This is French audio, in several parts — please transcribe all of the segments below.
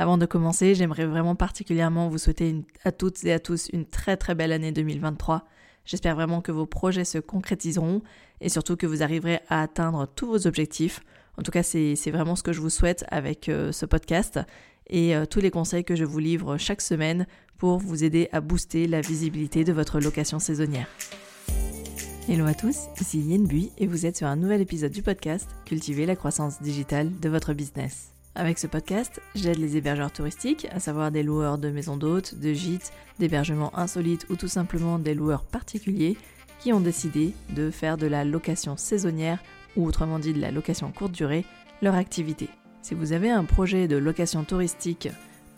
Avant de commencer, j'aimerais vraiment particulièrement vous souhaiter à toutes et à tous une très très belle année 2023. J'espère vraiment que vos projets se concrétiseront et surtout que vous arriverez à atteindre tous vos objectifs. En tout cas, c'est vraiment ce que je vous souhaite avec euh, ce podcast et euh, tous les conseils que je vous livre chaque semaine pour vous aider à booster la visibilité de votre location saisonnière. Hello à tous, ici Yen Bui et vous êtes sur un nouvel épisode du podcast Cultiver la croissance digitale de votre business. Avec ce podcast, j'aide les hébergeurs touristiques, à savoir des loueurs de maisons d'hôtes, de gîtes, d'hébergements insolites ou tout simplement des loueurs particuliers qui ont décidé de faire de la location saisonnière ou autrement dit de la location courte durée leur activité. Si vous avez un projet de location touristique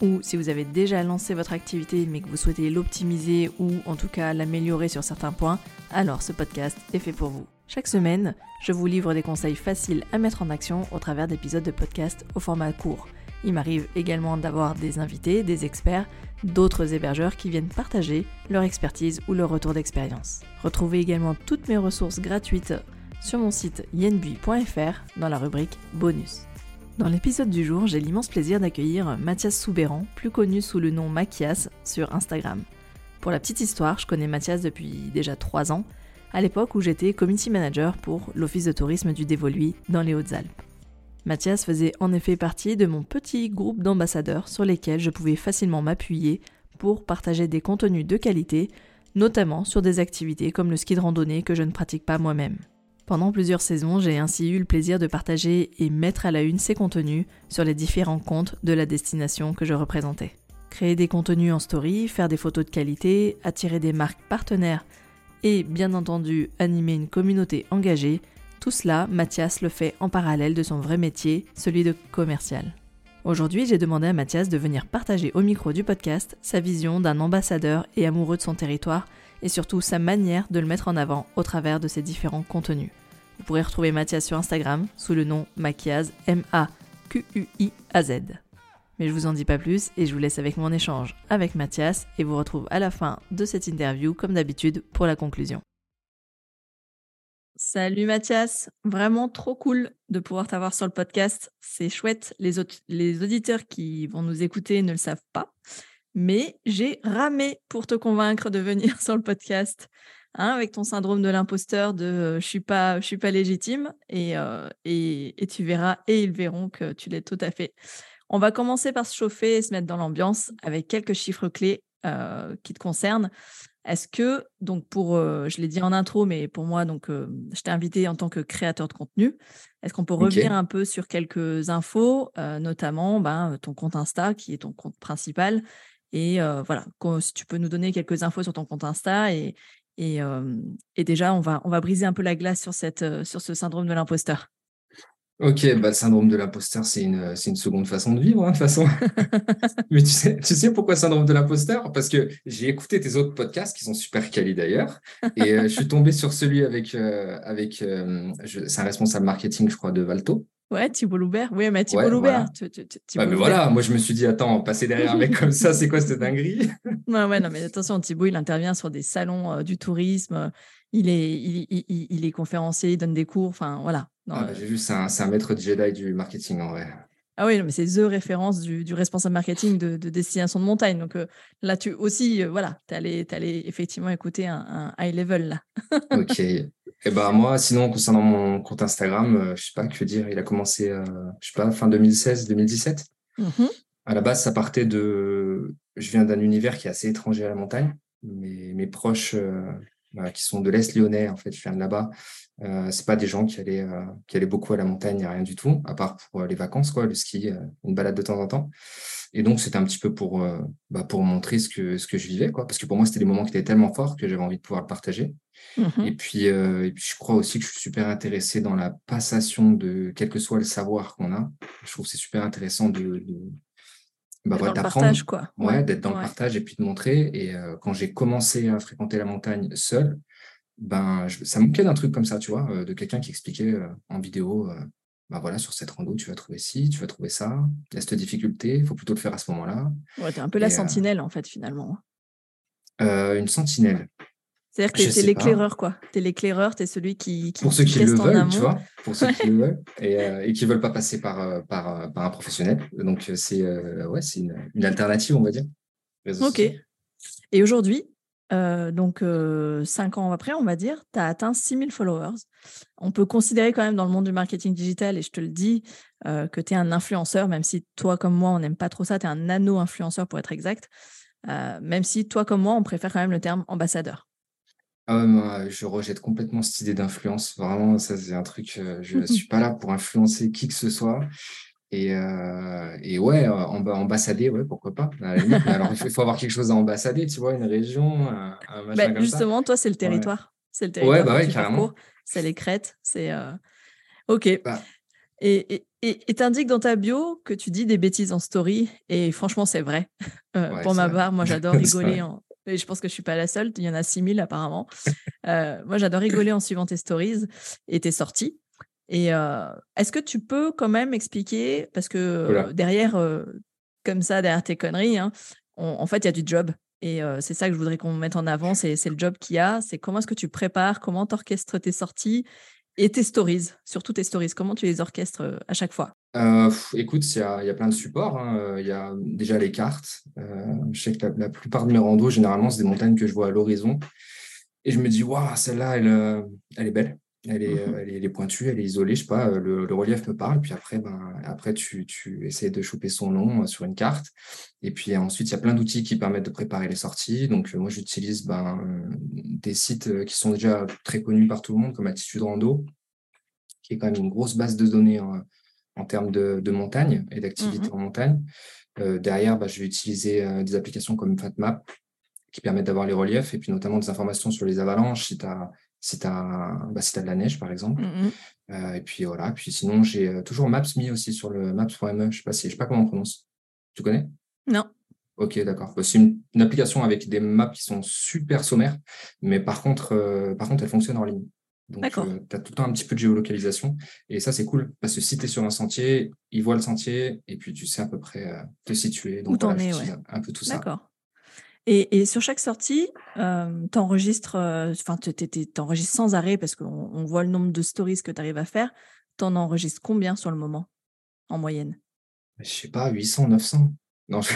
ou si vous avez déjà lancé votre activité mais que vous souhaitez l'optimiser ou en tout cas l'améliorer sur certains points, alors ce podcast est fait pour vous. Chaque semaine, je vous livre des conseils faciles à mettre en action au travers d'épisodes de podcast au format court. Il m'arrive également d'avoir des invités, des experts, d'autres hébergeurs qui viennent partager leur expertise ou leur retour d'expérience. Retrouvez également toutes mes ressources gratuites sur mon site yenbui.fr dans la rubrique bonus. Dans l'épisode du jour, j'ai l'immense plaisir d'accueillir Mathias Soubéran, plus connu sous le nom Machias sur Instagram. Pour la petite histoire, je connais Mathias depuis déjà 3 ans, à l'époque où j'étais community manager pour l'Office de tourisme du Dévoluy dans les Hautes-Alpes. Mathias faisait en effet partie de mon petit groupe d'ambassadeurs sur lesquels je pouvais facilement m'appuyer pour partager des contenus de qualité, notamment sur des activités comme le ski de randonnée que je ne pratique pas moi-même. Pendant plusieurs saisons, j'ai ainsi eu le plaisir de partager et mettre à la une ces contenus sur les différents comptes de la destination que je représentais. Créer des contenus en story, faire des photos de qualité, attirer des marques partenaires et bien entendu animer une communauté engagée, tout cela, Mathias le fait en parallèle de son vrai métier, celui de commercial. Aujourd'hui, j'ai demandé à Mathias de venir partager au micro du podcast sa vision d'un ambassadeur et amoureux de son territoire et surtout sa manière de le mettre en avant au travers de ses différents contenus. Vous pourrez retrouver Mathias sur Instagram sous le nom Maquiaz, M-A-Q-U-I-A-Z. Mais je vous en dis pas plus et je vous laisse avec mon échange avec Mathias et vous retrouve à la fin de cette interview comme d'habitude pour la conclusion. Salut Mathias, vraiment trop cool de pouvoir t'avoir sur le podcast. C'est chouette, les, les auditeurs qui vont nous écouter ne le savent pas, mais j'ai ramé pour te convaincre de venir sur le podcast. Hein, avec ton syndrome de l'imposteur de euh, je suis suis pas légitime euh, et, et, tu verras et ils verront que tu l'es tout à fait. On va commencer par se chauffer et se mettre dans l'ambiance avec quelques chiffres clés euh, qui te concernent. Est-ce que, donc pour, je l'ai dit en intro, mais pour moi, donc, je t'ai invité en tant que créateur de contenu. Est-ce qu'on peut revenir un peu sur quelques infos, notamment ben, ton compte Insta, qui est ton compte principal, et voilà, si tu peux nous donner quelques infos sur ton compte Insta et, et, déjà, on va, on va briser un peu la glace sur, cette, sur ce syndrome de l'imposteur. Ok, bah, le syndrome de l'imposteur, c'est une, une seconde façon de vivre, hein, de toute façon. Mais tu sais, tu sais pourquoi syndrome de l'imposteur? Parce que j'ai écouté tes autres podcasts, qui sont super quali d'ailleurs, et je suis tombé sur celui avec, avec c'est un responsable marketing, je crois, de Valto. Ouais, Thibault Loubert. Oui, mais Thibault Loubert. Voilà. mais voilà, moi je me suis dit, attends, passer derrière un mec comme ça, c'est quoi cette dinguerie? Ouais, ouais, non, mais attention, Thibault, il intervient sur des salons euh, du tourisme. Il est, il, il, il, est conférencier, il donne des cours. Enfin, voilà. Ah, J'ai vu, c'est un, un, maître Jedi du marketing en vrai. Ah oui, mais c'est the référence du, du, responsable marketing de, de, Destination de Montagne. Donc euh, là, tu aussi, euh, voilà, tu allé effectivement écouter un, un high level là. ok. Et eh ben moi, sinon, concernant mon compte Instagram, euh, je sais pas que dire, il a commencé, euh, je sais pas, fin 2016-2017. Mmh à la base, ça partait de. Je viens d'un univers qui est assez étranger à la montagne. Mes, mes proches, euh, qui sont de l'Est lyonnais, en fait, je viens de là-bas. Euh, c'est pas des gens qui allaient, qui allaient beaucoup à la montagne, rien du tout, à part pour les vacances, quoi, le ski, une balade de temps en temps. Et donc, c'était un petit peu pour, euh, bah, pour montrer ce que, ce que je vivais, quoi. Parce que pour moi, c'était des moments qui étaient tellement forts que j'avais envie de pouvoir le partager. Mmh et, puis, euh, et puis, je crois aussi que je suis super intéressé dans la passation de quel que soit le savoir qu'on a. Je trouve que c'est super intéressant de, bah, d'apprendre, quoi. Ouais, d'être dans le partage et puis de montrer. Et euh, quand j'ai commencé à fréquenter la montagne seul, ben, ça manquait d'un truc comme ça, tu vois, de quelqu'un qui expliquait en vidéo bah voilà, sur cette rando, tu vas trouver ci, tu vas trouver ça, il y a cette difficulté, il faut plutôt le faire à ce moment-là. Ouais, tu un peu la euh sentinelle, en fait, finalement. Hein. Euh, une sentinelle. C'est-à-dire que tu es l'éclaireur, quoi. Tu es l'éclaireur, tu es celui qui, qui Pour ceux qui le veulent, tu vois, pour ceux qui le veulent et, euh, et qui ne veulent pas passer par, euh, par, euh, par un professionnel. Donc, c'est ouais, une, une, alternative, on va dire. Ok. Et aujourd'hui, donc cinq ans après, on va dire, tu as atteint 6000 followers. On peut considérer quand même dans le monde du marketing digital, et je te le dis, que tu es un influenceur, même si toi comme moi, on n'aime pas trop ça, tu es un nano-influenceur pour être exact. même si toi comme moi, on préfère quand même le terme ambassadeur. Ah ouais, moi, je rejette complètement cette idée d'influence. Vraiment, ça, c'est un truc, euh, je ne suis pas là pour influencer qui que ce soit. Et, euh, et ouais, ambassader, ouais, pourquoi pas. alors, il faut avoir quelque chose à ambassader, tu vois, une région, un, machin bah, Justement, toi, c'est le territoire. C'est le territoire. Ouais, bah ouais, carrément. C'est les crêtes. C'est. Euh, ok. Bah et tu indiques dans ta bio que tu dis des bêtises en story. Et franchement, c'est vrai. pour ma part, moi, j'adore rigoler en, et je pense que je suis pas la seule. Il y en a 6000 apparemment. Euh, moi, j'adore rigoler en suivant tes stories et tes sorties. Et euh, est-ce que tu peux quand même expliquer, parce que derrière, comme ça, derrière tes conneries, hein, en fait, il y a du job. Et c'est ça que je voudrais qu'on mette en avant, c'est le job qu'il y a. C'est comment est-ce que tu prépares, comment tu orchestres tes sorties et tes stories, surtout tes stories. Comment tu les orchestres à chaque fois? Euh, écoute, il y, a, y a, plein de supports. Hein. Il y a déjà les cartes. Euh, je sais que la, plupart de mes randos, généralement, c'est des montagnes que je vois à l'horizon. Et je me dis, waouh, celle-là, elle, elle, est belle. Elle est, mmh elle, est, pointue, elle est isolée, je sais pas, le, relief me parle. Puis après, ben, après tu, tu essaies de choper son nom sur une carte. Et puis ensuite, il y a plein d'outils qui permettent de préparer les sorties. Donc, moi, j'utilise ben, des sites qui sont déjà très connus par tout le monde, comme Attitude Rando, qui est quand même une grosse base de données en termes de, montagne et d'activité mmh en montagne. Euh, derrière, bah, je vais utiliser euh, des applications comme FatMap qui permettent d'avoir les reliefs et puis notamment des informations sur les avalanches si tu as, si as, bah, si as de la neige, par exemple. Mmh euh, et puis voilà. Puis sinon, j'ai toujours Maps.me aussi sur le maps.me. Je ne sais, sais, pas comment on prononce. Tu connais? Non. Ok, d'accord. Bah, c'est une, application avec des maps qui sont super sommaires, mais par contre, par contre, elle fonctionne en ligne. Donc, euh, tu as tout le temps un petit peu de géolocalisation. Et ça, c'est cool. Parce que si tu es sur un sentier, il voit le sentier et puis tu sais à peu près euh, te situer. Donc, Où t'en es, un peu tout ça. D'accord. Et, sur chaque sortie, euh, tu enregistres, enfin, tu enregistres sans arrêt parce qu'on voit le nombre de stories que tu arrives à faire. Tu en enregistres combien sur le moment, en moyenne? Je sais pas, 800, 900. Non, je...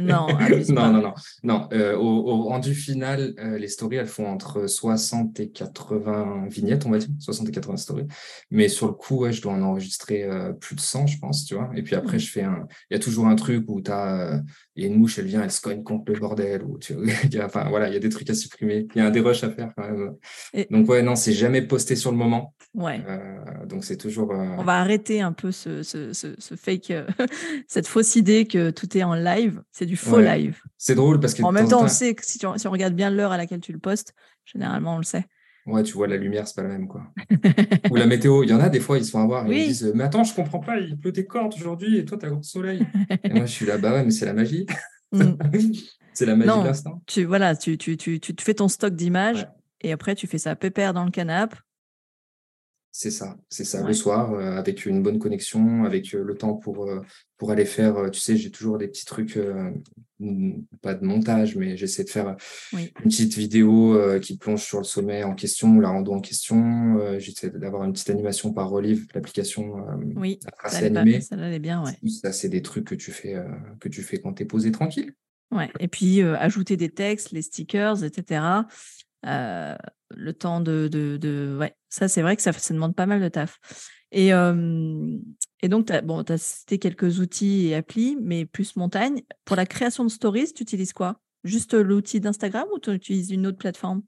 Non, non, non, non, non. Euh, au, rendu final, euh, les stories, elles font entre 60 et 80 vignettes, on va dire, 60 et 80 stories. Mais sur le coup, je dois en enregistrer euh, plus de 100, je pense, tu vois. Et puis après, mmh. je fais un. Il y a toujours un truc où tu as. Il y a une mouche, elle vient, elle se cogne contre le bordel. Ou tu... enfin, voilà, il y a des trucs à supprimer. Il y a un dérush à faire quand même. Donc, ouais, non, c'est jamais posté sur le moment. Ouais. donc, c'est toujours. On va arrêter un peu ce, ce, ce fake, cette fausse idée que tout est en live c'est du faux live. C'est drôle parce que. En même temps, on sait que si, on regarde bien l'heure à laquelle tu le postes, généralement, on le sait. Ouais, tu vois, la lumière, c'est pas la même, quoi. Ou la météo. Il y en a des fois, ils se font avoir et ils disent Mais attends, je comprends pas, il pleut des cordes aujourd'hui et toi, tu as le soleil. et moi, je suis là, bah ouais, mais c'est la magie. Mm. c'est la magie de l'instant. Tu, voilà, tu, tu, tu, tu, fais ton stock d'images et après, tu fais ça pépère dans le canapé c'est ça, c'est ça. Le soir, euh, avec une bonne connexion, avec euh, le temps pour, euh, pour aller faire, tu sais, j'ai toujours des petits trucs, pas de montage, mais j'essaie de faire une petite vidéo qui plonge sur le sommet en question, la rando en question. j'essaie d'avoir une petite animation par relive, l'application oui, ça animée. ça allait bien, ouais. Ça, c'est des trucs que tu fais, que tu fais quand tu es posé tranquille. Ouais. Et puis, ajouter des textes, les stickers, etc. Le temps de, Ouais, ça, c'est vrai que ça, ça, demande pas mal de taf. Et, donc, tu bon, as cité quelques outils et applis, mais plus montagne. Pour la création de stories, tu utilises quoi? Juste l'outil d'Instagram ou tu utilises une autre plateforme?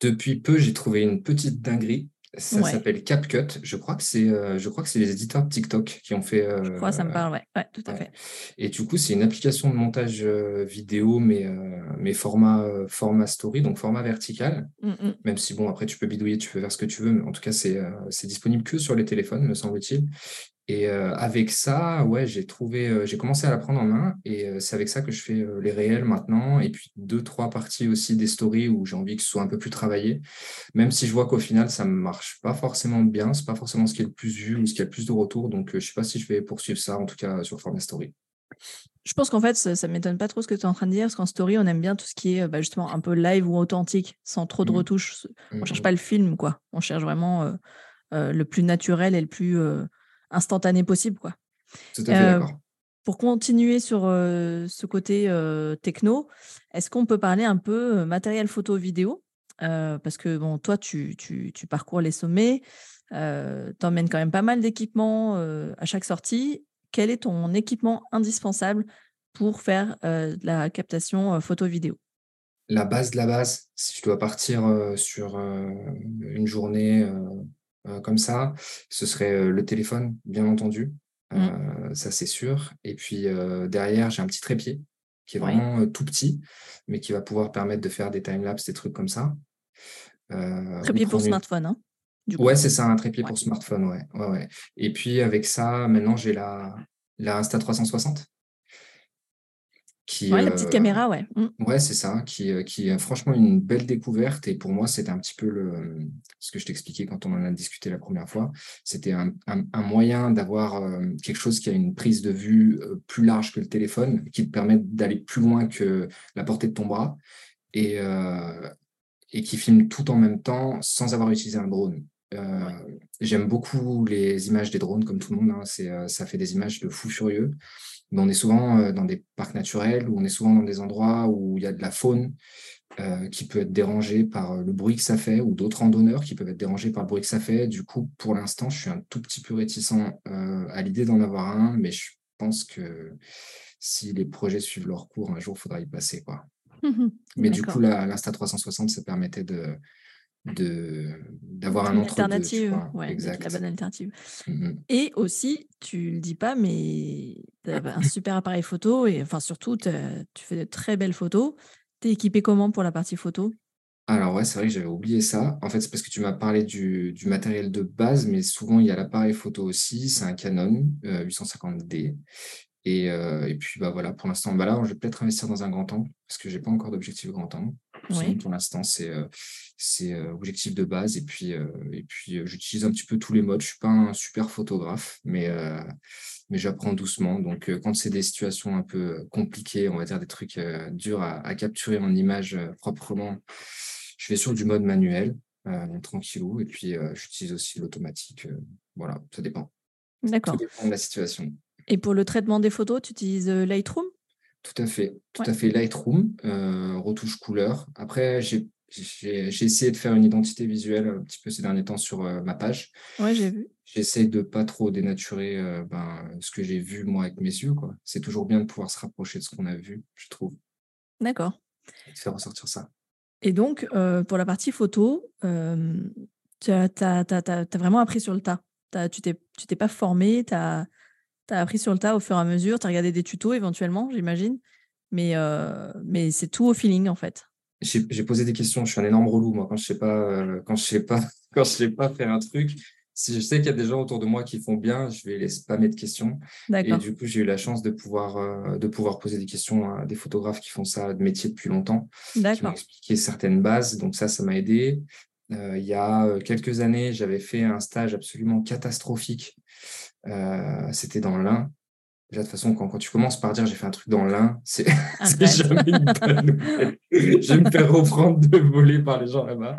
Depuis peu, j'ai trouvé une petite dinguerie. Ça s'appelle CapCut. Je crois que c'est, euh, je crois que c'est les éditeurs de TikTok qui ont fait. je crois, ça me parle, ouais, ouais tout à fait. Et du coup, c'est une application de montage euh, vidéo, mais, euh, mais format, format story, donc format vertical. Mmh, mmh. Même si bon, après tu peux bidouiller, tu peux faire ce que tu veux, mais en tout cas, c'est, c'est disponible que sur les téléphones, me semble-t-il. Et euh, avec ça, ouais, j'ai trouvé, euh, j'ai commencé à la prendre en main et euh, c'est avec ça que je fais les réels maintenant. Et puis deux, trois parties aussi des stories où j'ai envie que ce soit un peu plus travaillé. Même si je vois qu'au final, ça ne marche pas forcément bien, c'est pas forcément ce qui est le plus vu ou ce qui a le plus de retours. Donc je sais pas si je vais poursuivre ça, en tout cas sur format story. Je pense qu'en fait, ça, ne m'étonne pas trop ce que tu es en train de dire, parce qu'en story, on aime bien tout ce qui est bah, justement un peu live ou authentique, sans trop de mmh. retouches. On ne cherche mmh. pas le film, quoi. On cherche vraiment le plus naturel et le plus instantané possible, quoi. Tout à fait d'accord. Pour continuer sur ce côté techno, est-ce qu'on peut parler un peu matériel photo vidéo? Parce que bon, toi, tu, tu, tu parcours les sommets, tu emmènes quand même pas mal d'équipements à chaque sortie. Quel est ton équipement indispensable pour faire de la captation photo-vidéo La base de la base, si je dois partir sur une journée comme ça, ce serait le téléphone, bien entendu. Mmh. ça c'est sûr. Et puis derrière, j'ai un petit trépied qui est vraiment tout petit, mais qui va pouvoir permettre de faire des timelapses, des trucs comme ça. trépied pour smartphone, hein Ouais, c'est ça, un trépied pour smartphone, ouais. ouais, ouais. Et puis avec ça, maintenant j'ai la, la Insta360 qui, ouais, la petite euh, caméra, ouais. Mmh. Ouais, c'est ça, qui, euh, qui est franchement une belle découverte. Et pour moi, c'était un petit peu le, ce que je t'expliquais quand on en a discuté la première fois. C'était un, un, moyen d'avoir euh, quelque chose qui a une prise de vue plus large que le téléphone, qui te permet d'aller plus loin que la portée de ton bras et, et qui filme tout en même temps sans avoir utilisé un drone. J'aime beaucoup les images des drones, comme tout le monde. Hein. C'est, ça fait des images de fou furieux on est souvent euh, dans des parcs naturels ou on est souvent dans des endroits où il y a de la faune euh, qui peut être dérangée par euh, le bruit que ça fait ou d'autres randonneurs qui peuvent être dérangés par le bruit que ça fait. Du coup, pour l'instant, je suis un tout petit peu réticent à l'idée d'en avoir un, mais je pense que si les projets suivent leur cours, un jour, il faudra y passer. Quoi. mais du coup, l'Insta360, ça permettait de d'avoir un alternative, la bonne alternative. Mmh et aussi, tu le dis pas, mais tu as un super appareil photo et enfin surtout, tu fais de très belles photos. Tu es équipé comment pour la partie photo? Alors ouais, c'est vrai que j'avais oublié ça. En fait, c'est parce que tu m'as parlé du, du, matériel de base, mais souvent il y a l'appareil photo aussi. C'est un Canon 850D. Euh, et, euh, et, puis bah voilà, pour l'instant, bah là, je vais peut-être investir dans un grand angle parce que j'ai pas encore d'objectif grand angle. Pour l'instant, c'est euh, c'est euh, objectif de base. Et puis, et puis j'utilise un petit peu tous les modes. Je suis pas un super photographe, mais, mais j'apprends doucement. Donc, quand c'est des situations un peu compliquées, on va dire des trucs durs à, à, capturer en image proprement, je vais sur du mode manuel, tranquillou. Et puis, j'utilise aussi l'automatique. voilà, ça dépend. D'accord. Ça dépend de la situation. Et pour le traitement des photos, tu utilises euh, Lightroom? Tout à fait, tout à fait Lightroom, euh, retouche couleur. Après, j'ai essayé de faire une identité visuelle un petit peu ces derniers temps sur euh, ma page. Ouais, j'ai vu. J'essaie de pas trop dénaturer ben, ce que j'ai vu moi avec mes yeux. C'est toujours bien de pouvoir se rapprocher de ce qu'on a vu, je trouve. D'accord. De faire ressortir ça. Et donc, pour la partie photo, tu as, as, vraiment appris sur le tas. tu t'es pas formé, tu as tu as appris sur le tas au fur et à mesure, tu as regardé des tutos éventuellement, j'imagine, mais, euh, mais c'est tout au feeling en fait. J'ai posé des questions, je suis un énorme relou moi quand je sais pas euh, quand je sais pas quand je sais pas faire un truc. Si je sais qu'il y a des gens autour de moi qui font bien, je vais les spammer de questions. Et du coup, j'ai eu la chance de pouvoir, euh, de pouvoir poser des questions à des photographes qui font ça de métier depuis longtemps, qui m'ont expliqué certaines bases. Donc ça, ça m'a aidé. il y a quelques années, j'avais fait un stage absolument catastrophique euh, c'était dans l'Ain. Déjà, de toute façon, quand, quand, tu commences par dire j'ai fait un truc dans l'Ain, c'est jamais une bonne nouvelle. Je vais me faire reprendre de voler par les gens là-bas.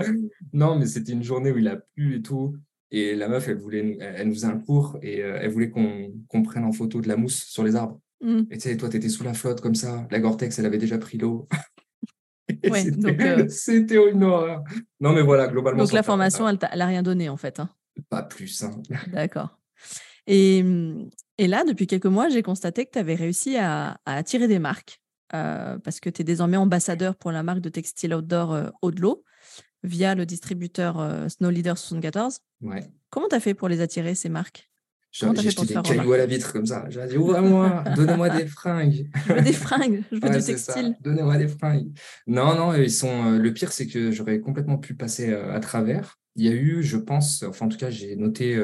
Non, mais c'était une journée où il a plu et tout. Et la meuf, elle, voulait, elle nous faisait un cours et euh, elle voulait qu'on prenne en photo de la mousse sur les arbres. Mm. Et tu sais, toi, tu étais sous la flotte comme ça. La Gore-Tex, elle avait déjà pris l'eau. Ouais, euh, c'était une horreur. Non, mais voilà, globalement. Donc la formation, elle n'a rien donné en fait. Hein. Pas plus. Hein. D'accord. Et, mmh, et, là, depuis quelques mois, j'ai constaté que tu avais réussi à, attirer des marques euh, parce que tu es désormais ambassadeur pour la marque de textile outdoor euh, Audelot via le distributeur euh, Snow Leader 74. Ouais. Comment tu as fait pour les attirer, ces marques? J'ai jeté des cailloux à la vitre comme ça. J'ai dit, ouvrez-moi, donnez-moi des fringues. Je veux des fringues, je veux du textile. Donnez-moi des fringues. Non, non, ils sont. le pire, c'est que j'aurais complètement pu passer à travers. Il y a eu, je pense, enfin en tout cas, j'ai noté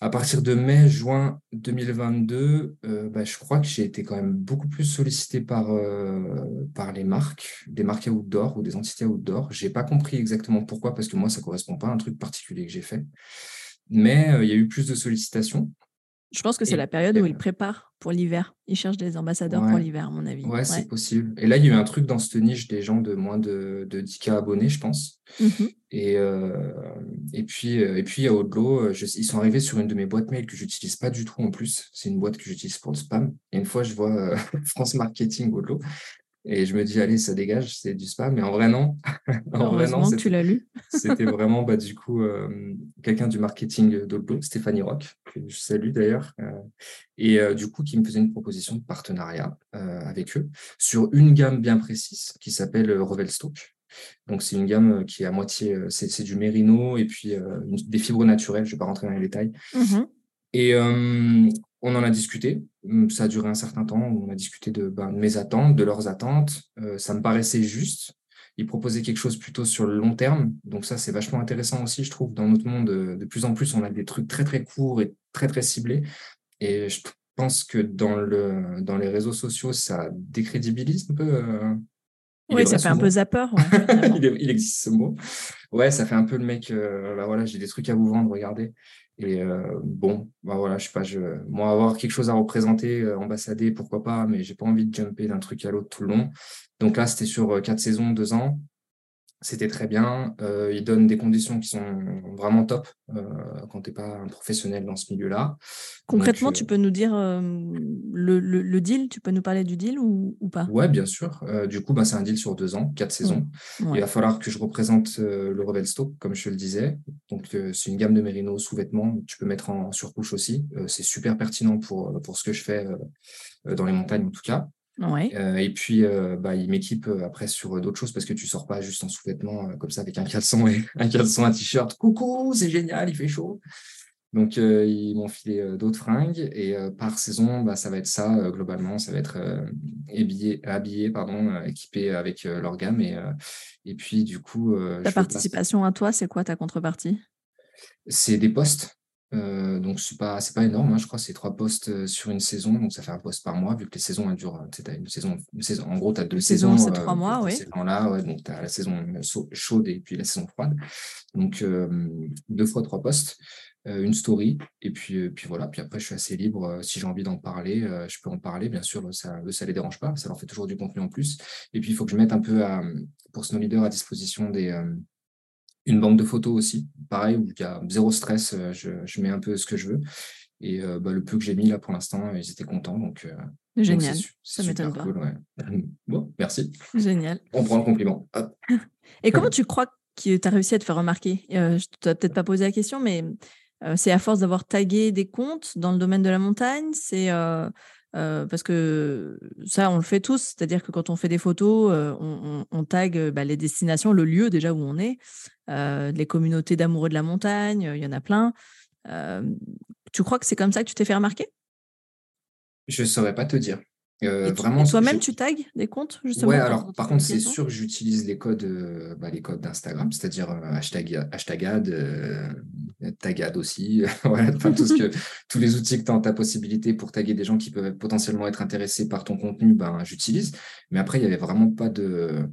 à partir de mai, juin 2022, euh, bah, je crois que j'ai été quand même beaucoup plus sollicité par, euh, par les marques, des marques outdoor ou des entités outdoor. Je n'ai pas compris exactement pourquoi, parce que moi, ça ne correspond pas à un truc particulier que j'ai fait. Mais euh, il y a eu plus de sollicitations. Je pense que c'est la période où ils préparent pour l'hiver. Ils cherchent des ambassadeurs pour l'hiver, à mon avis. Ouais, c'est possible. Et là, il y a eu un truc dans cette niche des gens de moins de, de 10K abonnés, je pense. Mmh et, euh, et, puis, euh, et puis, à Odlo, euh, ils sont arrivés sur une de mes boîtes mail que j'utilise pas du tout en plus. C'est une boîte que j'utilise pour le spam. Et une fois, je vois France Marketing Odlo. Et je me dis, allez, ça dégage, c'est du spam. Mais en vrai, non. en vrai, non. tu l'as lu. C'était vraiment, bah, du coup, euh, quelqu'un du marketing d'Oldo, Stéphanie Rock, que je salue d'ailleurs. Euh, et euh, du coup, qui me faisait une proposition de partenariat avec eux sur une gamme bien précise qui s'appelle Revelstock. Donc, c'est une gamme qui est à moitié, c'est du mérino et puis des fibres naturelles. Je ne vais pas rentrer dans les détails. Mmh et on en a discuté. Hum, ça a duré un certain temps. On a discuté de, ben, mes attentes, de leurs attentes. Euh, ça me paraissait juste. Ils proposaient quelque chose plutôt sur le long terme. Donc ça, c'est vachement intéressant aussi, je trouve. Dans notre monde, euh, de plus en plus, on a des trucs très, très courts et très, très ciblés. Et je pense que dans, le, dans les réseaux sociaux, ça décrédibilise un peu. Euh, oui, ça fait un peu zapper. il, existe ce mot. Ouais, ça fait un peu le mec, bah voilà, j'ai des trucs à vous vendre, regardez. Et euh, bon, bah voilà, je sais pas, je, moi, avoir quelque chose à représenter, euh, ambassader, pourquoi pas, mais j'ai pas envie de jumper d'un truc à l'autre tout le long. Donc là, c'était sur euh, quatre saisons, deux ans. C'était très bien. Euh, il donne des conditions qui sont vraiment top euh, quand tu n'es pas un professionnel dans ce milieu-là. Concrètement, tu peux nous dire le, deal Tu peux nous parler du deal ou, pas? Oui, bien sûr. du coup, bah, c'est un deal sur deux ans, quatre saisons. Il va falloir que je représente le Revel Stock, comme je te le disais. Donc, c'est une gamme de mérino sous-vêtements. Tu peux mettre en surcouche aussi. c'est super pertinent pour, pour ce que je fais dans les montagnes, en tout cas. Euh, et puis, euh, bah, il m'équipe euh, après sur d'autres choses parce que tu sors pas juste en sous-vêtements comme ça avec un caleçon et un caleçon, un t-shirt. Coucou, c'est génial, il fait chaud. Donc, ils m'ont filé d'autres fringues et par saison, bah, ça va être ça globalement. Ça va être habillé, habillé, pardon, équipé avec leur gamme. Et, et puis, du coup. ta participation à toi, c'est quoi ta contrepartie? C'est des postes. Euh, donc c'est pas c'est pas énorme, hein, je crois c'est trois postes euh, sur une saison, donc ça fait un poste par mois vu que les saisons elles durent. As une saison, une saison, en gros tu as deux saisons. c'est trois euh, mois, oui. Là, ouais, donc tu as la saison chaude et puis la saison froide. Donc deux fois trois postes, une story et puis puis voilà. Puis après je suis assez libre. si j'ai envie d'en parler, je peux en parler. Bien sûr, ça ça les dérange pas, ça leur fait toujours du contenu en plus. Et puis il faut que je mette un peu à, pour Snow Leader à disposition des une banque de photos aussi, pareil, où il y a zéro stress, euh, je, mets un peu ce que je veux. Et euh, bah, le peu que j'ai mis là pour l'instant, ils étaient contents. Donc, euh, Génial, ça m'étonne pas. bon, merci. Génial. On prend le compliment. Et comment tu crois que tu as réussi à te faire remarquer? Je ne t'ai peut-être pas posé la question, mais c'est à force d'avoir tagué des comptes dans le domaine de la montagne C'est parce que ça, on le fait tous, c'est-à-dire que quand on fait des photos, on, on, tag bah, les destinations, le lieu déjà où on est, les communautés d'amoureux de la montagne, il y en a plein. tu crois que c'est comme ça que tu t'es fait remarquer? Je ne saurais pas te dire. Euh, vraiment, toi-même, tu tags des comptes justement Ouais, alors par contre, c'est sûr que j'utilise les codes, euh, bah, les codes d'Instagram, c'est-à-dire euh, hashtag, hashtagad, tagad aussi, tout ce que, tous les outils que tu as en ta possibilité pour taguer des gens qui peuvent potentiellement être intéressés par ton contenu, ben, j'utilise. Mais après, il n'y avait vraiment pas de.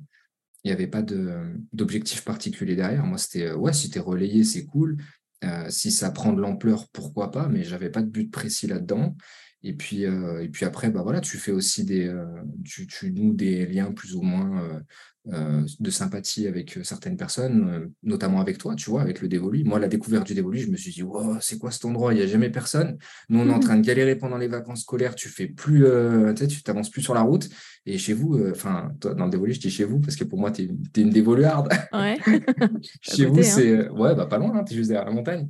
Il n'y avait pas d'objectif particulier derrière. Moi, c'était ouais, si tu es relayé, c'est cool. si ça prend de l'ampleur, pourquoi pas, mais j'avais pas de but précis là-dedans. Et puis, euh, et puis après, bah voilà, tu fais aussi des, euh, tu, tu, noues des liens plus ou moins euh, euh, de sympathie avec euh, certaines personnes, euh, notamment avec toi, tu vois, avec le dévolu. Moi, la découverte du dévolu, je me suis dit, wow, c'est quoi cet endroit? Il n'y a jamais personne. Nous, on est en train de galérer pendant les vacances scolaires. Tu fais plus, tu t'avances plus sur la route. Et chez vous, enfin, dans le dévolu, je dis chez vous parce que pour moi, tu es, une dévoluarde. Ouais. chez vous, hein. c'est ouais, bah pas loin, hein, tu es juste derrière la montagne.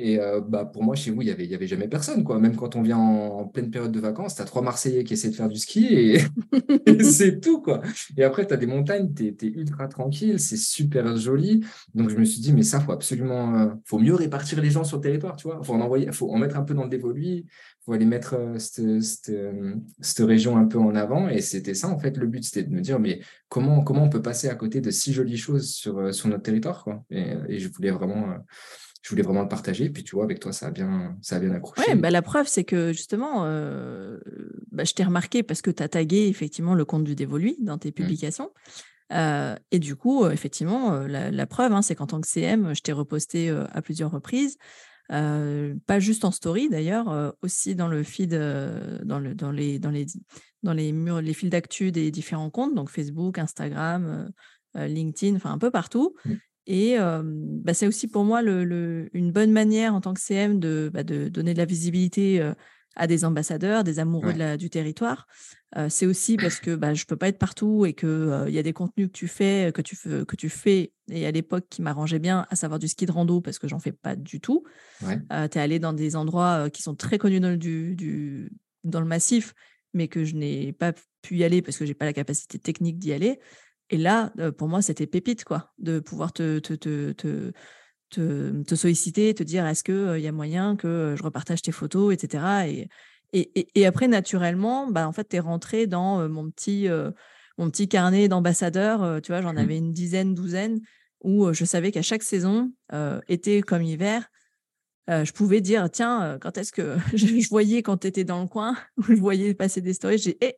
Et bah, pour moi, chez vous, il n'y avait, y avait jamais personne. Quoi. Même quand on vient en, pleine période de vacances, tu as trois Marseillais qui essaient de faire du ski et, et c'est tout. Quoi. Et après, tu as des montagnes tu es, ultra tranquille, c'est super joli. Donc je me suis dit, mais ça, faut absolument, euh, faut mieux répartir les gens sur le territoire, tu vois. Faut en envoyer, faut en mettre un peu dans le dévolu, faut aller mettre euh, euh, cette, région un peu en avant. Et c'était ça, en fait, le but, c'était de me dire, mais comment, comment on peut passer à côté de si jolies choses sur, sur notre territoire. Et, je voulais vraiment je voulais vraiment le partager. Puis tu vois, avec toi, ça a bien, ça a bien accroché. Ouais, bah, la preuve, c'est que justement, bah, je t'ai remarqué parce que tu as tagué effectivement le compte du dévolu dans tes mmh. publications. et du coup, effectivement, la, preuve, hein, c'est qu'en tant que CM, je t'ai reposté à plusieurs reprises. pas juste en story d'ailleurs, aussi dans le feed, dans, le, dans, les, dans, les, dans les murs, les fils d'actu des différents comptes, donc Facebook, Instagram, LinkedIn, enfin un peu partout. Mmh. Et bah, c'est aussi pour moi le, une bonne manière en tant que CM de, bah, de donner de la visibilité à des ambassadeurs, des amoureux de la, du territoire. c'est aussi parce que bah, je ne peux pas être partout et qu'il il y a des contenus que tu fais, que tu, que tu fais, et à l'époque qui m'arrangeait bien, à savoir du ski de rando, parce que j'en fais pas du tout. tu es allé dans des endroits qui sont très connus dans le, du, dans le massif, mais que je n'ai pas pu y aller parce que j'ai pas la capacité technique d'y aller. Et là, pour moi, c'était pépite, quoi, de pouvoir te, te, te, te te, te, solliciter, te dire est-ce qu'il il y a moyen que je repartage tes photos, etc. Et, et, et après, naturellement, bah, en fait, tu es rentré dans mon, petit, mon petit carnet d'ambassadeurs. tu vois, j'en mmh. avais une dizaine, douzaine, où je savais qu'à chaque saison, été comme hiver, je pouvais dire tiens, quand est-ce que je, voyais quand tu étais dans le coin, où je voyais passer des stories, j'ai hé,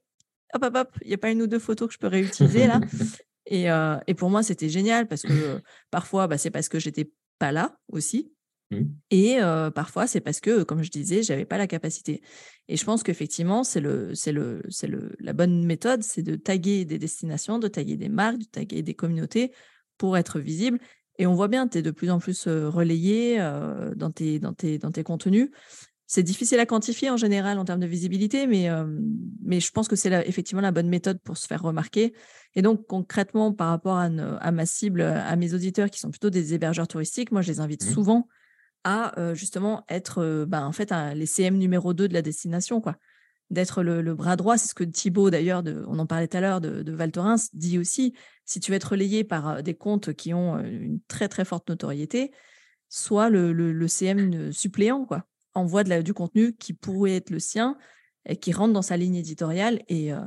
hop, hop, hop, il n'y a pas une ou deux photos que je peux réutiliser là. Et, et, pour moi, c'était génial parce que parfois, bah, c'est parce que j'étais pas là aussi. Mmh. Et parfois, c'est parce que, comme je disais, j'avais pas la capacité. Et je pense qu'effectivement, c'est le, c'est le, c'est le, la bonne méthode, c'est de taguer des destinations, de taguer des marques, de taguer des communautés pour être visible. Et on voit bien, tu es de plus en plus relayé dans, tes, dans, tes, dans tes contenus. C'est difficile à quantifier en général en termes de visibilité, mais, mais je pense que c'est effectivement la bonne méthode pour se faire remarquer. Et donc, concrètement, par rapport à, ma cible, à mes auditeurs qui sont plutôt des hébergeurs touristiques, moi, je les invite mmh. souvent à justement être ben, en fait les CM numéro 2 de la destination, quoi. D'être le, bras droit. C'est ce que Thibaut, d'ailleurs, on en parlait tout à l'heure, de, de Val Thorens, dit aussi. Si tu veux être relayé par des comptes qui ont une très, très forte notoriété, soit le, le CM suppléant, quoi envoie du contenu qui pourrait être le sien et qui rentre dans sa ligne éditoriale et, euh,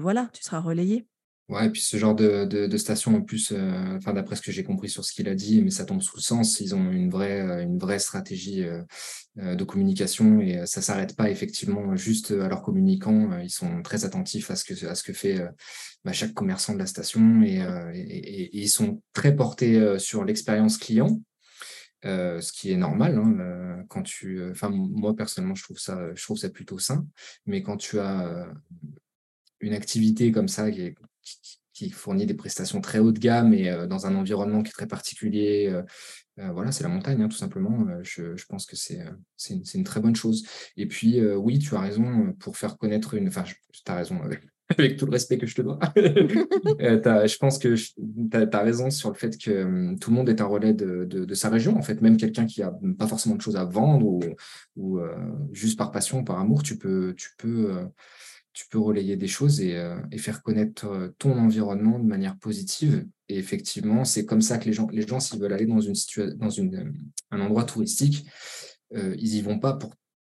voilà, tu seras relayé. Ouais, et puis ce genre de, station, en plus, euh, d'après ce que j'ai compris sur ce qu'il a dit, mais ça tombe sous le sens, ils ont une vraie, euh, stratégie de communication et ça s'arrête pas effectivement juste à leurs communicants. Ils sont très attentifs à ce que, fait bah, chaque commerçant de la station et ils sont très portés sur l'expérience client ce qui est normal hein, quand tu enfin moi personnellement je trouve ça je trouve ça plutôt sain mais quand tu as une activité comme ça qui, fournit des prestations très haut de gamme et dans un environnement qui est très particulier voilà c'est la montagne hein, tout simplement je, je, pense que c'est c'est une, une, très bonne chose. Et puis oui tu as raison pour faire connaître une enfin tu as raison avec tout le respect que je te dois. Euh, je pense que tu as, raison sur le fait que hum, tout le monde est un relais de, sa région. En fait, même quelqu'un qui n'a pas forcément de choses à vendre ou, euh, juste par passion, par amour, tu peux, tu peux, euh, tu peux relayer des choses et, faire connaître ton environnement de manière positive. Et effectivement, c'est comme ça que les gens, les gens s'ils veulent aller dans, une dans un endroit touristique, ils y vont pas pour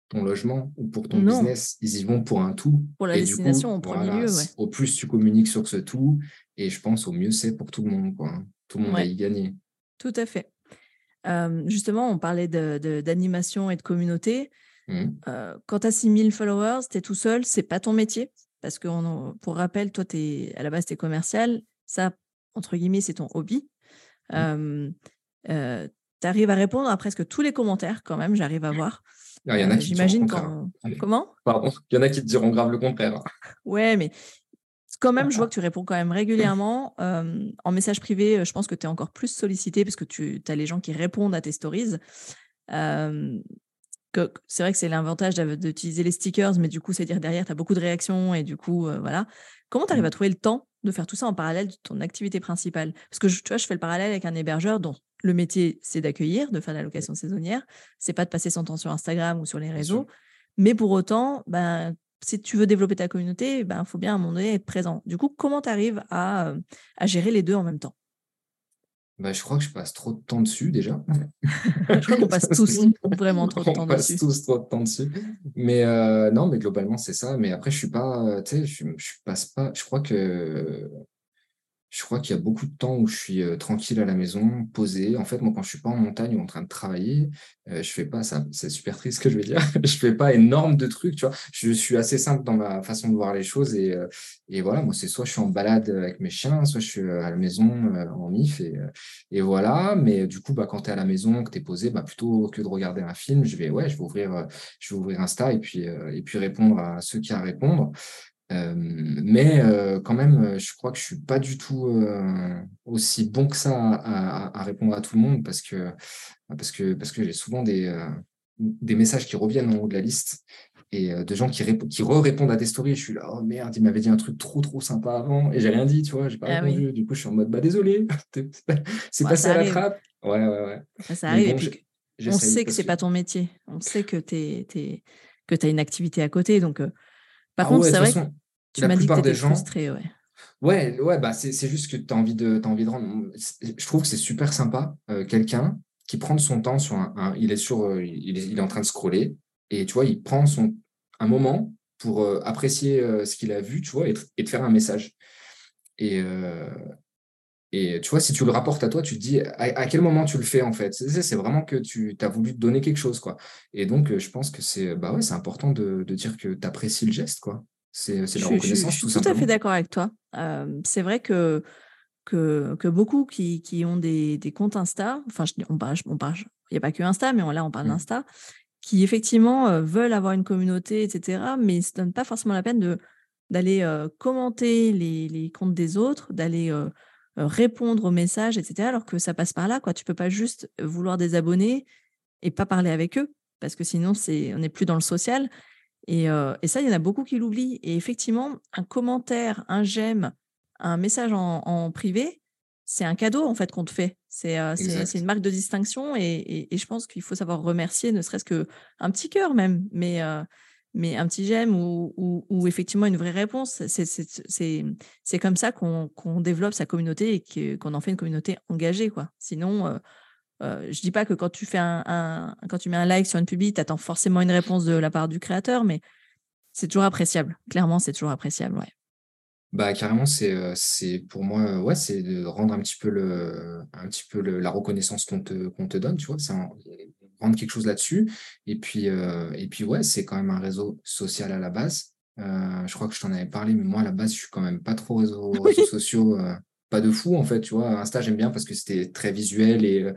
ton logement ou pour ton business, ils y vont pour un tout. Pour la destination en premier lieu. Au plus tu communiques sur ce tout, et je pense au mieux c'est pour tout le monde. Quoi. Tout le monde va y gagner. Tout à fait. justement, on parlait d'animation de, et de communauté. Mmh. Euh, quand tu as 6000 followers, tu es tout seul, c'est pas ton métier. Parce que, pour rappel, toi, es, à la base, tu es commercial. Ça, entre guillemets, c'est ton hobby. Mmh. Euh, tu arrives à répondre à presque tous les commentaires, quand même, j'arrive à voir. Ah, il y en a qui J'imagine quand. Comment? Pardon. Il y en a qui te diront grave le contraire. Ouais, mais quand même, je vois que tu réponds quand même régulièrement. en message privé, je pense que tu es encore plus sollicité parce que tu as les gens qui répondent à tes stories. c'est vrai que c'est l'avantage d'utiliser les stickers, mais du coup, c'est dire derrière, tu as beaucoup de réactions et du coup, voilà. Comment tu arrives à mmh. trouver le temps de faire tout ça en parallèle de ton activité principale? Parce que tu vois, je fais le parallèle avec un hébergeur dont le métier, c'est d'accueillir, de faire la location saisonnière. C'est pas de passer son temps sur Instagram ou sur les réseaux. Mais pour autant, ben, si tu veux développer ta communauté, il ben, faut bien à un moment donné être présent. Du coup, comment tu arrives à, à, gérer les deux en même temps? Bah, Je crois que je passe trop de temps dessus déjà. je crois qu'on passe tous vraiment trop de temps dessus. On passe tous trop de temps dessus. Mais euh, non, mais globalement, c'est ça. Mais après, je suis pas, tu sais, je, je passe pas, je crois que je crois qu'il y a beaucoup de temps où je suis tranquille à la maison, posé. En fait, moi, quand je suis pas en montagne ou en train de travailler, je je fais pas ça. C'est super triste ce que je veux dire. je fais pas énorme de trucs, tu vois. Je suis assez simple dans ma façon de voir les choses et, et voilà. Moi, c'est soit je suis en balade avec mes chiens, soit je suis à la maison en mif et, et voilà. Mais du coup, bah, quand tu es à la maison, que tu es posé, bah, plutôt que de regarder un film, je vais, ouais, je vais ouvrir, je vais ouvrir Insta et puis, et puis répondre à ceux qui à répondre. Euh, mais euh, quand même, euh, je crois que je suis pas du tout aussi bon que ça à, répondre à tout le monde parce que, parce que, parce que j'ai souvent des, des messages qui reviennent en haut de la liste et de gens qui, qui re-répondent à des stories. Je suis là, oh merde, il m'avait dit un truc trop trop sympa avant et j'ai rien dit, tu vois, j'ai pas ah répondu. Du coup, je suis en mode, bah désolé, c'est passé à la trappe. Ouais, ouais, ouais. Ça, arrive. on sait que c'est pas ton métier. On sait que tu que as une activité à côté. Donc, par ah contre, c'est vrai que tu m'as dit que tu gens... frustré, ouais. Ouais, ouais bah c'est juste que tu as, envie de, as envie de rendre. Je trouve que c'est super sympa, euh, quelqu'un qui prend son temps sur un. il, est sur, euh, il, est, il, est, en train de scroller et tu vois, il prend son, un moment pour euh, apprécier ce qu'il a vu, tu vois, et, et, te faire un message. Et, et tu vois, si tu le rapportes à toi, tu te dis à, quel moment tu le fais en fait? C'est vraiment que tu as voulu te donner quelque chose. quoi. Et donc, je pense que c'est bah ouais, important de, de dire que tu apprécies le geste. quoi. C'est la reconnaissance. Je, suis tout, à fait d'accord avec toi. c'est vrai que, que, que beaucoup qui, qui, ont des, des, comptes Insta, enfin, on parle, on parle, il n'y a pas que Insta, mais là, on parle mmh. d'Insta, qui effectivement veulent avoir une communauté, etc., mais ne se donnent pas forcément la peine d'aller commenter les, les, comptes des autres, d'aller répondre aux messages, etc., alors que ça passe par là. Quoi. Tu peux pas juste vouloir des abonnés et pas parler avec eux, parce que sinon, c'est, on n'est plus dans le social. Et, ça, il y en a beaucoup qui l'oublient. Et effectivement, un commentaire, un j'aime, un message en, privé, c'est un cadeau en fait qu'on te fait. C'est une marque de distinction et, je pense qu'il faut savoir remercier, ne serait-ce qu'un petit cœur même, mais, mais un petit j'aime ou, effectivement une vraie réponse. C'est comme ça qu'on développe sa communauté et qu'on en fait une communauté engagée. Quoi. Sinon, euh, je dis pas que quand tu fais un, quand tu mets un like sur une publi, tu attends forcément une réponse de la part du créateur, mais c'est toujours appréciable. Clairement, c'est toujours appréciable, ouais. Bah carrément, c'est euh, pour moi ouais, c'est de rendre un petit peu le un petit peu la reconnaissance qu'on te qu'on te donne, tu vois, rendre quelque chose là-dessus. Et puis euh, et puis ouais, c'est quand même un réseau social à la base. je crois que je t'en avais parlé, mais moi à la base, je suis quand même pas trop réseaux, réseaux sociaux, pas de fou en fait, tu vois. Insta, j'aime bien parce que c'était très visuel et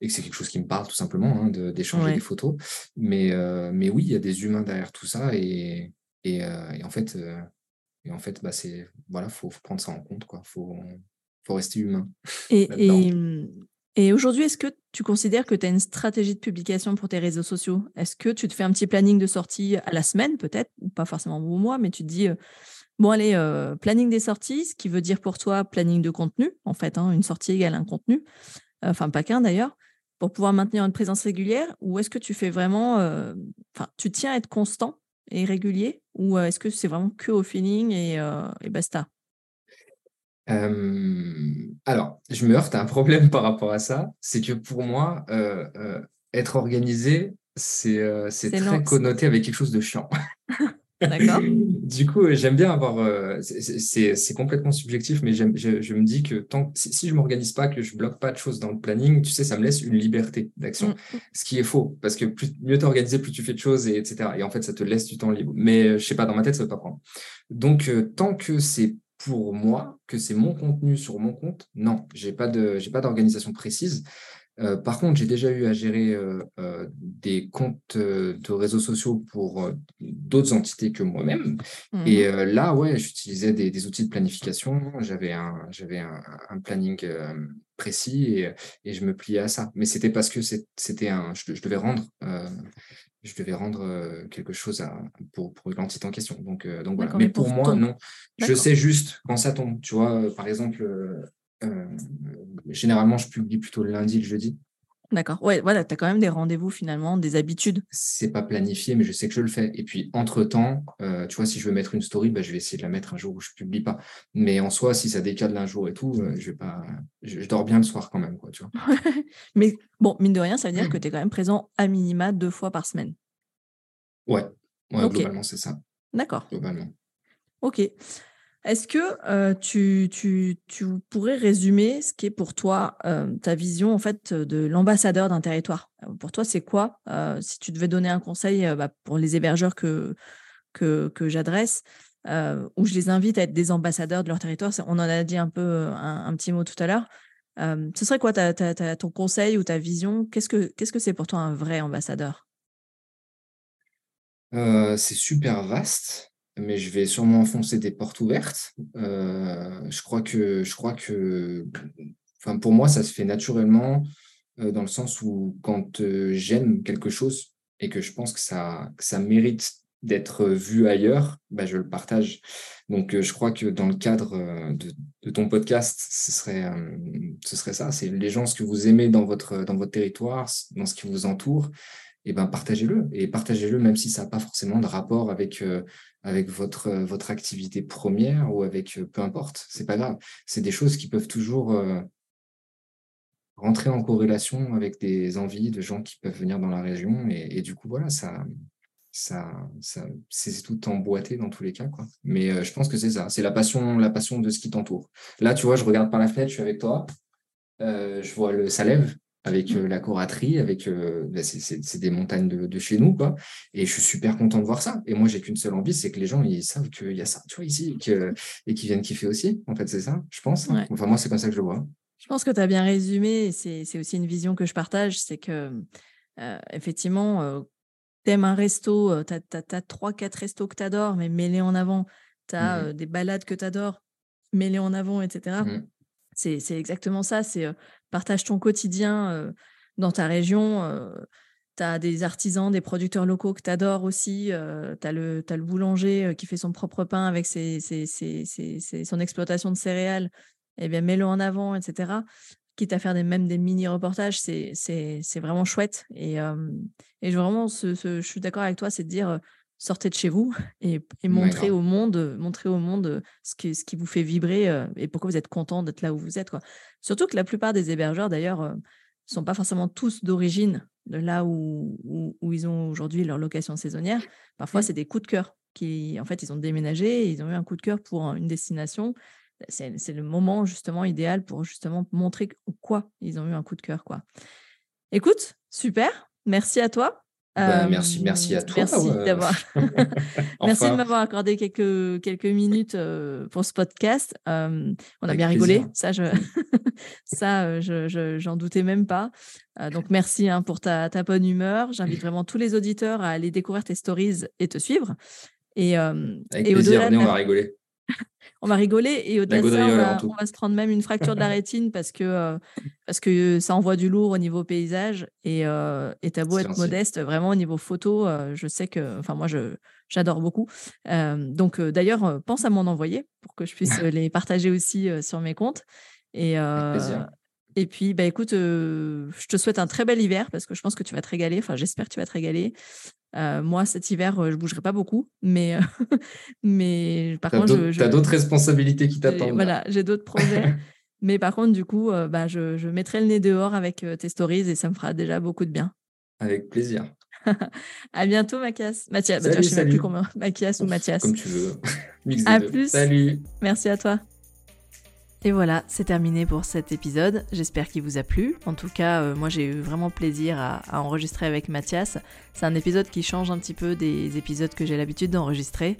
et que c'est quelque chose qui me parle tout simplement, hein, d'échanger des photos. Mais, euh, mais oui, il y a des humains derrière tout ça et, et, euh, en fait, euh, et en fait bah, c'est voilà, faut, faut, prendre ça en compte, quoi. Faut, faut rester humain. Et, et, et aujourd'hui, est-ce que tu considères que tu as une stratégie de publication pour tes réseaux sociaux? Est-ce que tu te fais un petit planning de sortie à la semaine, peut-être, ou pas forcément au mois, mais tu te dis, bon, allez, planning des sorties, ce qui veut dire pour toi planning de contenu, en fait, hein, une sortie égale un contenu, enfin, pas qu'un d'ailleurs. Pour pouvoir maintenir une présence régulière Ou est-ce que tu fais vraiment, euh, enfin, tu tiens à être constant et régulier? Ou euh, est-ce que c'est vraiment que au feeling et, euh, basta? Alors, je me heurte à un problème par rapport à ça, c'est que pour moi, être organisé, c'est très connoté avec quelque chose de chiant. D'accord. du coup, j'aime bien avoir. Euh, c'est complètement subjectif, mais je, je, me dis que tant si, si je m'organise pas, que je bloque pas de choses dans le planning, tu sais, ça me laisse une liberté d'action. Mm. Ce qui est faux, parce que plus, mieux t'organiser, plus tu fais de choses, et etc. Et en fait, ça te laisse du temps libre. Mais euh, je sais pas, dans ma tête, ça ne veut pas prendre. Donc, euh, tant que c'est pour moi, que c'est mon contenu sur mon compte, non, j'ai pas de, j'ai pas d'organisation précise. Euh, par contre, j'ai déjà eu à gérer euh, euh, des comptes de réseaux sociaux pour d'autres entités que moi-même. Mmh. Et là, ouais, j'utilisais des, outils de planification. J'avais un, j'avais un, planning précis et, je me pliais à ça. Mais c'était parce que c'était un, je, devais rendre, je devais rendre quelque chose à, pour, pour l'entité en question. Donc, donc voilà. Mais pour, moi, non. Je sais juste quand ça tombe. Tu vois, par exemple, euh, généralement, je publie plutôt le lundi, le jeudi. D'accord. Ouais, voilà, tu as quand même des rendez-vous finalement, des habitudes. C'est pas planifié, mais je sais que je le fais. Et puis, entre-temps, euh, tu vois, si je veux mettre une story, bah, je vais essayer de la mettre un jour où je publie pas. Mais en soi, si ça décale d'un jour et tout, euh, je vais pas. Je, dors bien le soir quand même, quoi, tu vois. mais bon, mine de rien, ça veut dire que tu es quand même présent à minima deux fois par semaine. Ouais, ouais globalement, c'est ça. D'accord. Globalement. Ok. Est-ce que tu, pourrais résumer ce qui est pour toi ta vision en fait de l'ambassadeur d'un territoire? Pour toi, c'est quoi? Si tu devais donner un conseil bah, pour les hébergeurs que, j'adresse, où je les invite à être des ambassadeurs de leur territoire, on en a dit un peu un, petit mot tout à l'heure. ce serait quoi ton conseil ou ta vision? Qu'est-ce que c'est -ce pour toi un vrai ambassadeur? C'est super vaste mais je vais sûrement enfoncer des portes ouvertes. Euh, je crois que, je crois que, enfin, pour moi, ça se fait naturellement euh, dans le sens où quand euh, j'aime quelque chose et que je pense que ça, ça mérite d'être vu ailleurs, bah, je le partage. Donc, je crois que dans le cadre de, ton podcast, ce serait, ce serait ça. C'est les gens, ce que vous aimez dans votre, dans votre territoire, dans ce qui vous entoure, et ben partagez-le. Et partagez-le même si ça n'a pas forcément de rapport avec, avec votre, euh, votre activité première ou avec euh, peu importe. C'est pas grave. C'est des choses qui peuvent toujours rentrer en corrélation avec des envies de gens qui peuvent venir dans la région. Et, du coup, voilà, ça, ça, ça c'est tout emboîté dans tous les cas. Quoi. Mais je pense que c'est ça. C'est la passion, la passion de ce qui t'entoure. Là, tu vois, je regarde par la fenêtre, je suis avec toi. je vois le Salève avec euh, la coraterie, avec euh, bah, c'est des montagnes de, chez nous, quoi. Et je suis super content de voir ça. Et moi, j'ai qu'une seule envie, c'est que les gens ils savent qu'il y a ça, tu vois, ici, et qu'ils viennent kiffer aussi. En fait, c'est ça, je pense. Enfin, moi, c'est comme ça que je le vois. Je pense que tu as bien résumé. C'est aussi une vision que je partage. C'est que, euh, effectivement, tu aimes un resto, tu as, trois, quatre restos que tu adores, mais mêlés en avant. Tu as mmh des balades que tu adores, mêlés en avant, etc. Mmh. C'est exactement ça. C'est partage ton quotidien dans ta région. tu as des artisans, des producteurs locaux que tu adores aussi. tu as, le boulanger qui fait son propre pain avec son exploitation de céréales. Eh bien, mets-le en avant, etc. Quitte à faire même des mini-reportages, c'est vraiment chouette. Et, et vraiment, je suis d'accord avec toi, c'est de dire sortez de chez vous et, montrez au monde, montrez au monde ce qui, ce qui vous fait vibrer et pourquoi vous êtes content d'être là où vous êtes. Quoi. Surtout que la plupart des hébergeurs, d'ailleurs, ne sont pas forcément tous d'origine de là où, où, ils ont aujourd'hui leur location saisonnière. Parfois, c'est des coups de cœur qui, en fait, ils ont déménagé, ils ont eu un coup de cœur pour une destination. C'est le moment justement idéal pour justement montrer quoi ils ont eu un coup de cœur. Quoi. Écoute, super, merci à toi. Bah, merci, merci à toi. Merci d'avoir. merci de m'avoir accordé quelques, quelques minutes pour ce podcast. on a bien rigolé, ça, je, ça, je, j'en doutais même pas. donc merci hein, pour ta, ta, bonne humeur. J'invite vraiment tous les auditeurs à aller découvrir tes stories et te suivre. Et, Avec et plaisir, on va rigoler on va rigoler et au-delà de ça, on va, se prendre même une fracture de la rétine parce que, euh, parce que ça envoie du lourd au niveau paysage et euh, t'as beau être modeste, vraiment au niveau photo, euh, je sais que, enfin moi je j'adore beaucoup. donc d'ailleurs, pense à m'en envoyer pour que je puisse les partager aussi sur mes comptes. Et, et puis, bah, écoute, je te souhaite un très bel hiver parce que je pense que tu vas te régaler. Enfin, j'espère que tu vas te régaler. Moi, cet hiver, je bougerai pas beaucoup, mais, mais par contre, tu as d'autres responsabilités qui t'attendent. Voilà, j'ai d'autres projets. mais par contre, du coup, bah, je, je, mettrai le nez dehors avec tes stories et ça me fera déjà beaucoup de bien. Avec plaisir. à bientôt, Mathias. Mathias, bah, je ne sais plus comment. Mathias ou Mathias. Comme tu veux. à plus. Salut. Merci à toi. Et voilà, c'est terminé pour cet épisode. J'espère qu'il vous a plu. En tout cas, euh, moi j'ai eu vraiment plaisir à, enregistrer avec Mathias. C'est un épisode qui change un petit peu des épisodes que j'ai l'habitude d'enregistrer.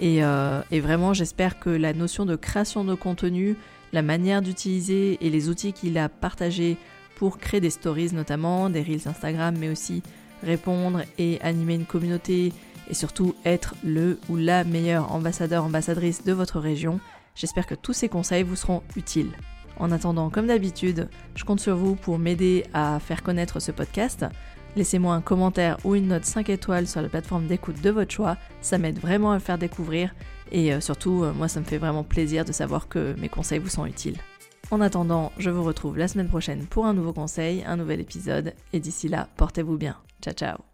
Et, euh, et, vraiment, j'espère que la notion de création de contenu, la manière d'utiliser et les outils qu'il a partagés pour créer des stories notamment, des reels Instagram, mais aussi répondre et animer une communauté et surtout être le ou la meilleure ambassadeur, ambassadrice de votre région, J'espère que tous ces conseils vous seront utiles. En attendant, comme d'habitude, je compte sur vous pour m'aider à faire connaître ce podcast. Laissez-moi un commentaire ou une note 5 étoiles sur la plateforme d'écoute de votre choix, ça m'aide vraiment à le faire découvrir et euh, surtout, euh, moi ça me fait vraiment plaisir de savoir que mes conseils vous sont utiles. En attendant, je vous retrouve la semaine prochaine pour un nouveau conseil, un nouvel épisode et d'ici là, portez-vous bien. Ciao ciao